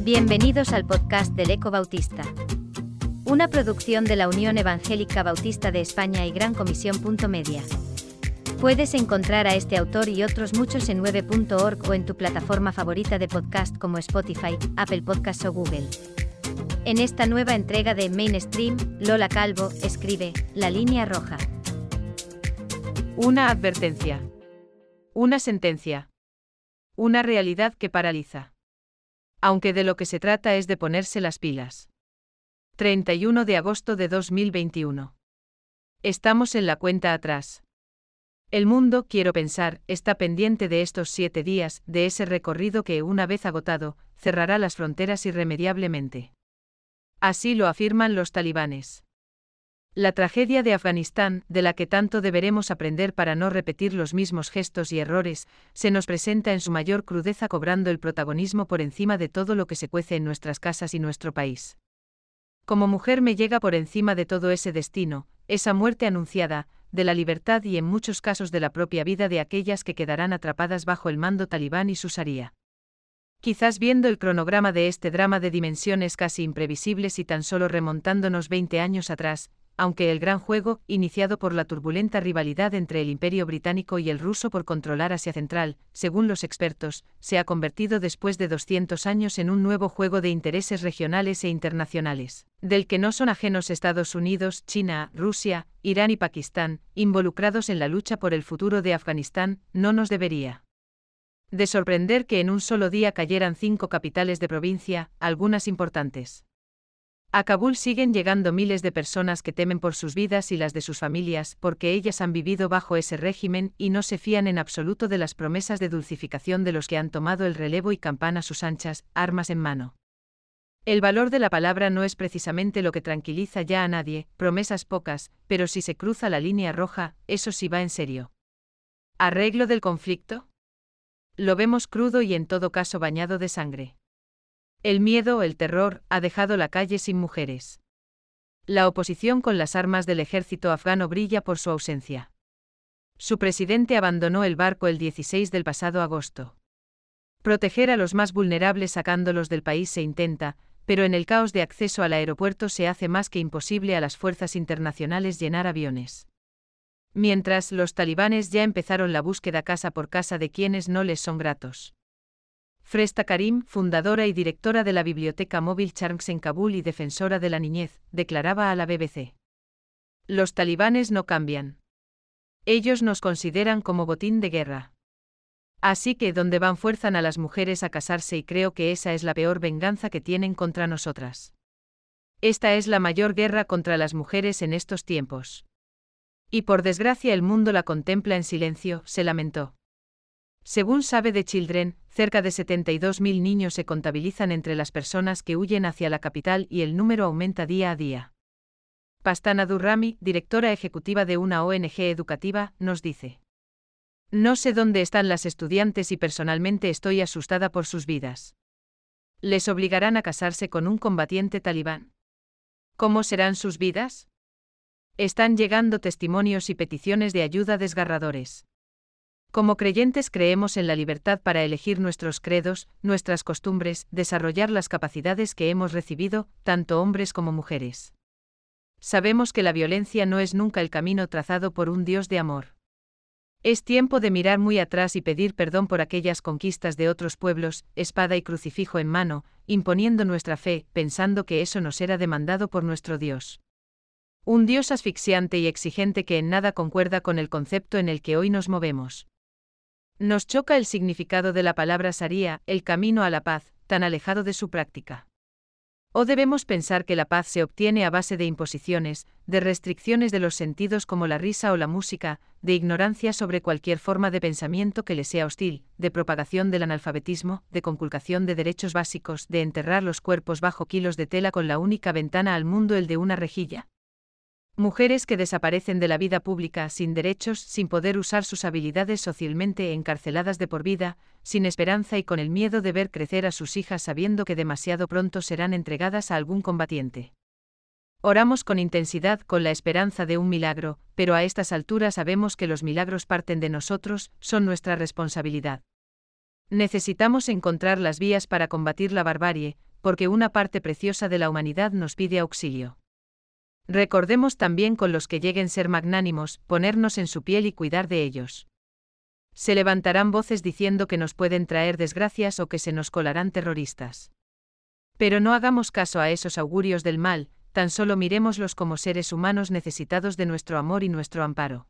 Bienvenidos al podcast del Eco Bautista. Una producción de la Unión Evangélica Bautista de España y Gran Comisión. Media. Puedes encontrar a este autor y otros muchos en 9.org o en tu plataforma favorita de podcast como Spotify, Apple Podcasts o Google. En esta nueva entrega de Mainstream, Lola Calvo escribe La línea roja. Una advertencia. Una sentencia. Una realidad que paraliza. Aunque de lo que se trata es de ponerse las pilas. 31 de agosto de 2021. Estamos en la cuenta atrás. El mundo, quiero pensar, está pendiente de estos siete días, de ese recorrido que, una vez agotado, cerrará las fronteras irremediablemente. Así lo afirman los talibanes. La tragedia de Afganistán, de la que tanto deberemos aprender para no repetir los mismos gestos y errores, se nos presenta en su mayor crudeza cobrando el protagonismo por encima de todo lo que se cuece en nuestras casas y nuestro país. Como mujer me llega por encima de todo ese destino, esa muerte anunciada, de la libertad y en muchos casos de la propia vida de aquellas que quedarán atrapadas bajo el mando talibán y su saría. Quizás viendo el cronograma de este drama de dimensiones casi imprevisibles y tan solo remontándonos 20 años atrás, aunque el gran juego, iniciado por la turbulenta rivalidad entre el Imperio británico y el ruso por controlar Asia Central, según los expertos, se ha convertido después de 200 años en un nuevo juego de intereses regionales e internacionales, del que no son ajenos Estados Unidos, China, Rusia, Irán y Pakistán, involucrados en la lucha por el futuro de Afganistán, no nos debería de sorprender que en un solo día cayeran cinco capitales de provincia, algunas importantes. A Kabul siguen llegando miles de personas que temen por sus vidas y las de sus familias, porque ellas han vivido bajo ese régimen y no se fían en absoluto de las promesas de dulcificación de los que han tomado el relevo y campana sus anchas, armas en mano. El valor de la palabra no es precisamente lo que tranquiliza ya a nadie, promesas pocas, pero si se cruza la línea roja, eso sí va en serio. ¿Arreglo del conflicto? Lo vemos crudo y en todo caso bañado de sangre. El miedo, el terror, ha dejado la calle sin mujeres. La oposición con las armas del ejército afgano brilla por su ausencia. Su presidente abandonó el barco el 16 del pasado agosto. Proteger a los más vulnerables sacándolos del país se intenta, pero en el caos de acceso al aeropuerto se hace más que imposible a las fuerzas internacionales llenar aviones. Mientras los talibanes ya empezaron la búsqueda casa por casa de quienes no les son gratos. Fresta Karim, fundadora y directora de la Biblioteca Móvil Charms en Kabul y defensora de la niñez, declaraba a la BBC. Los talibanes no cambian. Ellos nos consideran como botín de guerra. Así que donde van fuerzan a las mujeres a casarse y creo que esa es la peor venganza que tienen contra nosotras. Esta es la mayor guerra contra las mujeres en estos tiempos. Y por desgracia el mundo la contempla en silencio, se lamentó. Según sabe de Children, cerca de 72.000 niños se contabilizan entre las personas que huyen hacia la capital y el número aumenta día a día. Pastana Durrami, directora ejecutiva de una ONG educativa, nos dice. No sé dónde están las estudiantes y personalmente estoy asustada por sus vidas. ¿Les obligarán a casarse con un combatiente talibán? ¿Cómo serán sus vidas? Están llegando testimonios y peticiones de ayuda desgarradores. Como creyentes creemos en la libertad para elegir nuestros credos, nuestras costumbres, desarrollar las capacidades que hemos recibido, tanto hombres como mujeres. Sabemos que la violencia no es nunca el camino trazado por un Dios de amor. Es tiempo de mirar muy atrás y pedir perdón por aquellas conquistas de otros pueblos, espada y crucifijo en mano, imponiendo nuestra fe, pensando que eso nos era demandado por nuestro Dios. Un Dios asfixiante y exigente que en nada concuerda con el concepto en el que hoy nos movemos. Nos choca el significado de la palabra saría, el camino a la paz, tan alejado de su práctica. ¿O debemos pensar que la paz se obtiene a base de imposiciones, de restricciones de los sentidos como la risa o la música, de ignorancia sobre cualquier forma de pensamiento que le sea hostil, de propagación del analfabetismo, de conculcación de derechos básicos, de enterrar los cuerpos bajo kilos de tela con la única ventana al mundo el de una rejilla? Mujeres que desaparecen de la vida pública sin derechos, sin poder usar sus habilidades socialmente encarceladas de por vida, sin esperanza y con el miedo de ver crecer a sus hijas sabiendo que demasiado pronto serán entregadas a algún combatiente. Oramos con intensidad con la esperanza de un milagro, pero a estas alturas sabemos que los milagros parten de nosotros, son nuestra responsabilidad. Necesitamos encontrar las vías para combatir la barbarie, porque una parte preciosa de la humanidad nos pide auxilio. Recordemos también con los que lleguen ser magnánimos, ponernos en su piel y cuidar de ellos. Se levantarán voces diciendo que nos pueden traer desgracias o que se nos colarán terroristas. Pero no hagamos caso a esos augurios del mal, tan solo miremoslos como seres humanos necesitados de nuestro amor y nuestro amparo.